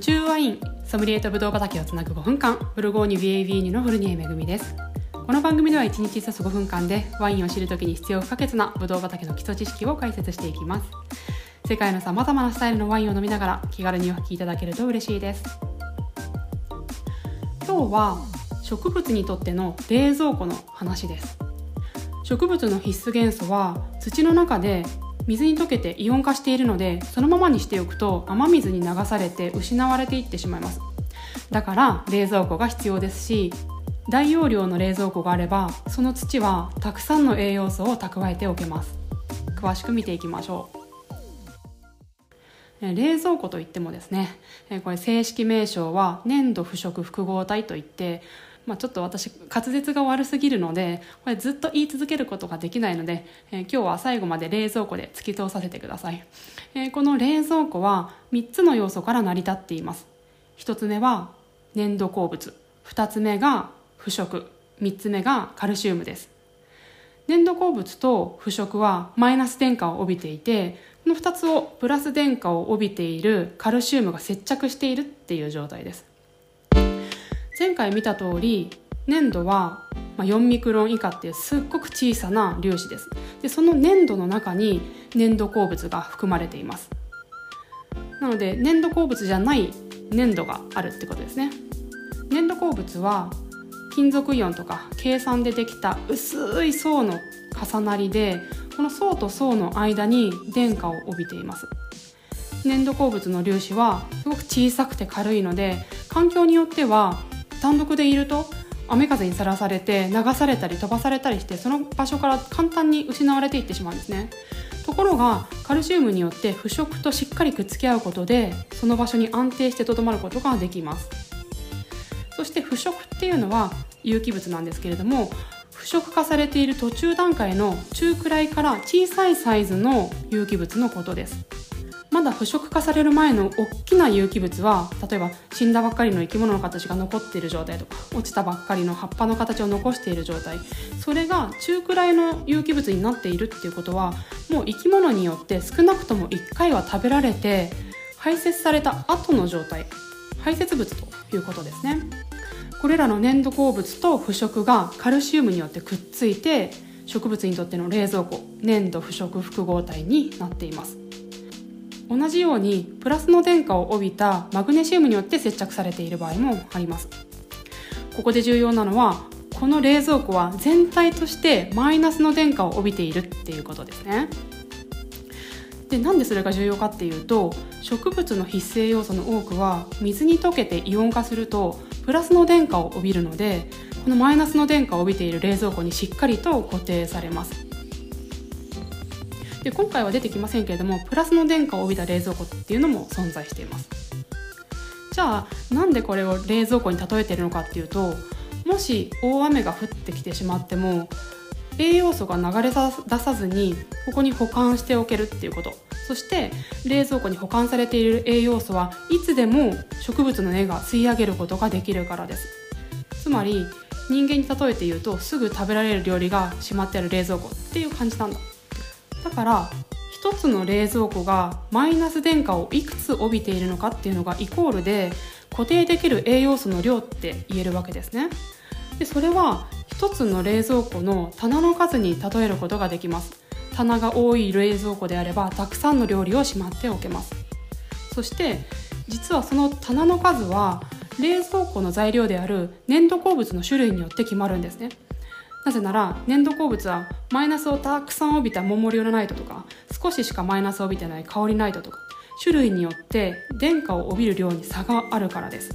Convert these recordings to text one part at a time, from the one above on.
宙ワインソムリエとブドウ畑をつなぐ5分間ブルゴーニュ BAB2 のフルニエめぐみです。この番組では1日1つ5分間でワインを知るときに必要不可欠なブドウ畑の基礎知識を解説していきます。世界のさまざまなスタイルのワインを飲みながら気軽にお聞きいただけると嬉しいです。今日は植物にとっての冷蔵庫の話です。植物の必須元素は土の中で水に溶けてイオン化しているのでそのままにしておくと雨水に流されて失われていってしまいます。だから冷蔵庫が必要ですし大容量の冷蔵庫があればその土はたくさんの栄養素を蓄えておけます。詳しく見ていきましょう。冷蔵庫といってもですねこれ正式名称は粘土腐食複合体といってまあ、ちょっと私滑舌が悪すぎるのでこれずっと言い続けることができないので、えー、今日は最後まで冷蔵庫で突き通させてください、えー、この冷蔵庫は3つの要素から成り立っています。1つ目は粘土鉱物。2つ目が腐食。3つ目がカルシウムです。粘土鉱物と腐食はマイナス電荷を帯びていてこの2つをプラス電荷を帯びているカルシウムが接着しているっていう状態です。前回見た通り粘土は4ミクロン以下っていうすっごく小さな粒子です。でその粘土の中に粘土鉱物が含まれています。なので粘土鉱物じゃない粘土があるってことですね。粘土鉱物は金属イオンとか計算でできた薄い層の重なりでこの層と層の間に電荷を帯びています。粘土鉱物の粒子はすごく小さくて軽いので環境によっては単独でいると雨風にさらされて流されたり飛ばされたりしてその場所から簡単に失われていってしまうんですね。ところがカルシウムによって腐食としっかりくっつき合うことでその場所に安定してとどまることができます。そして腐食っていうのは有機物なんですけれども腐食化されている途中段階の中くらいから小さいサイズの有機物のことです。まだ腐食化される前の大きな有機物は例えば死んだばっかりの生き物の形が残っている状態とか落ちたばっかりの葉っぱの形を残している状態。それが中くらいの有機物になっているっていうことはもう生き物によって少なくとも1回は食べられて排泄された後の状態排泄物ということですね。これらの粘土鉱物と腐食がカルシウムによってくっついて植物にとっての冷蔵庫粘土腐食複合体になっています。同じようにプラスの電荷を帯びたマグネシウムによって接着されている場合もあります。ここで重要なのはこの冷蔵庫は全体としてマイナスの電荷を帯びているっていうことですね。でなんでそれが重要かっていうと植物の必須栄養素の多くは水に溶けてイオン化するとプラスの電荷を帯びるのでこのマイナスの電荷を帯びている冷蔵庫にしっかりと固定されます。で今回は出てきませんけれどもプラスの電荷を帯びた冷蔵庫っていうのも存在しています。じゃあなんでこれを冷蔵庫に例えているのかっていうともし大雨が降ってきてしまっても栄養素が流れ出さずにここに保管しておけるっていうこと。そして冷蔵庫に保管されている栄養素はいつでも植物の根が吸い上げることができるからです。つまり人間に例えて言うとすぐ食べられる料理がしまってある冷蔵庫っていう感じなんだ。だから1つの冷蔵庫がマイナス電荷をいくつ帯びているのかっていうのがイコールで固定できる栄養素の量って言えるわけですね。でそれは1つの冷蔵庫の棚の数に例えることができます。棚が多い冷蔵庫であればたくさんの料理をしまっておけます。そして実はその棚の数は冷蔵庫の材料である粘土鉱物の種類によって決まるんですね。なぜなら粘土鉱物はマイナスをたくさん帯びたモモリオナイトとか少ししかマイナスを帯びてない香りナイトとか種類によって電荷を帯びる量に差があるからです。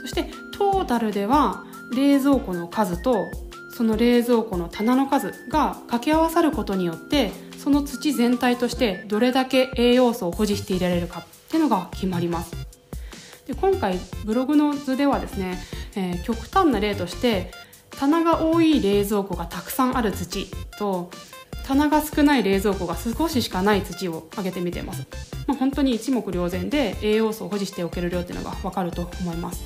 そしてトータルでは冷蔵庫の数とその冷蔵庫の棚の数が掛け合わさることによってその土全体としてどれだけ栄養素を保持していられるかっていうのが決まります。で今回ブログの図ではですね、えー、極端な例として棚が多い冷蔵庫がたくさんある土と棚が少ない冷蔵庫が少ししかない土を挙げてみてます、まあ、本当に一目瞭然で栄養素を保持しておける量っていうのが分かると思います。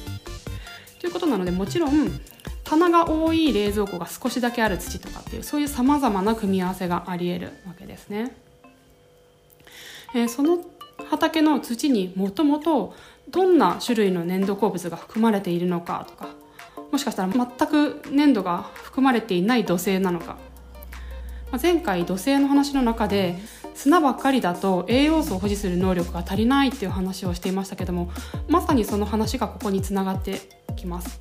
ということなのでもちろん棚が多い冷蔵庫が少しだけある土とかっていうそういうさまざまな組み合わせがありえるわけですね、えー、その畑の土にもともとどんな種類の粘土鉱物が含まれているのかとかもしかしたら全く粘土が含まれていない土星なのか。前回土星の話の中で砂ばっかりだと栄養素を保持する能力が足りないっていう話をしていましたけどもまさにその話がここにつながってきます。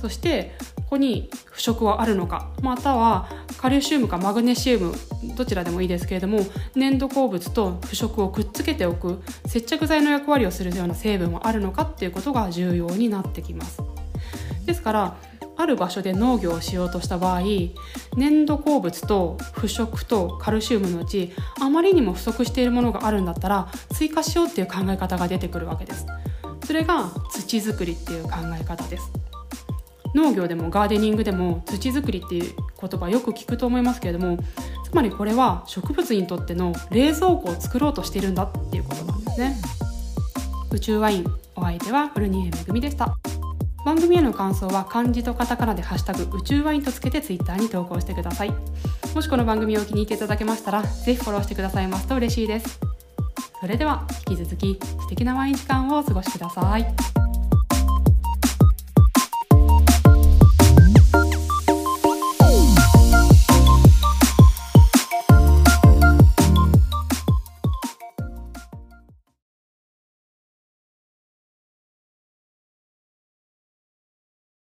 そしてここに腐食はあるのかまたはカルシウムかマグネシウムどちらでもいいですけれども粘土鉱物と腐食をくっつけておく接着剤の役割をするような成分はあるのかっていうことが重要になってきますですからある場所で農業をしようとした場合粘土鉱物と腐食とカルシウムのうちあまりにも不足しているものがあるんだったら追加しようっていう考え方が出てくるわけです。それが土作りっていう考え方です。農業でもガーデニングでも土作りっていう言葉よく聞くと思いますけれどもつまりこれは植物にとっての冷蔵庫を作ろうとしているんだっていうことなんですね。宇宙ワインお相手は古仁恵めぐみでした。番組への感想は漢字とカタカナで「ハッシュタグ宇宙ワイン」とつけてツイッターに投稿してください。もしこの番組を気に入っていただけましたらぜひフォローしてくださいますと嬉しいです。それでは引き続き素敵なワイン時間をお過ごしください。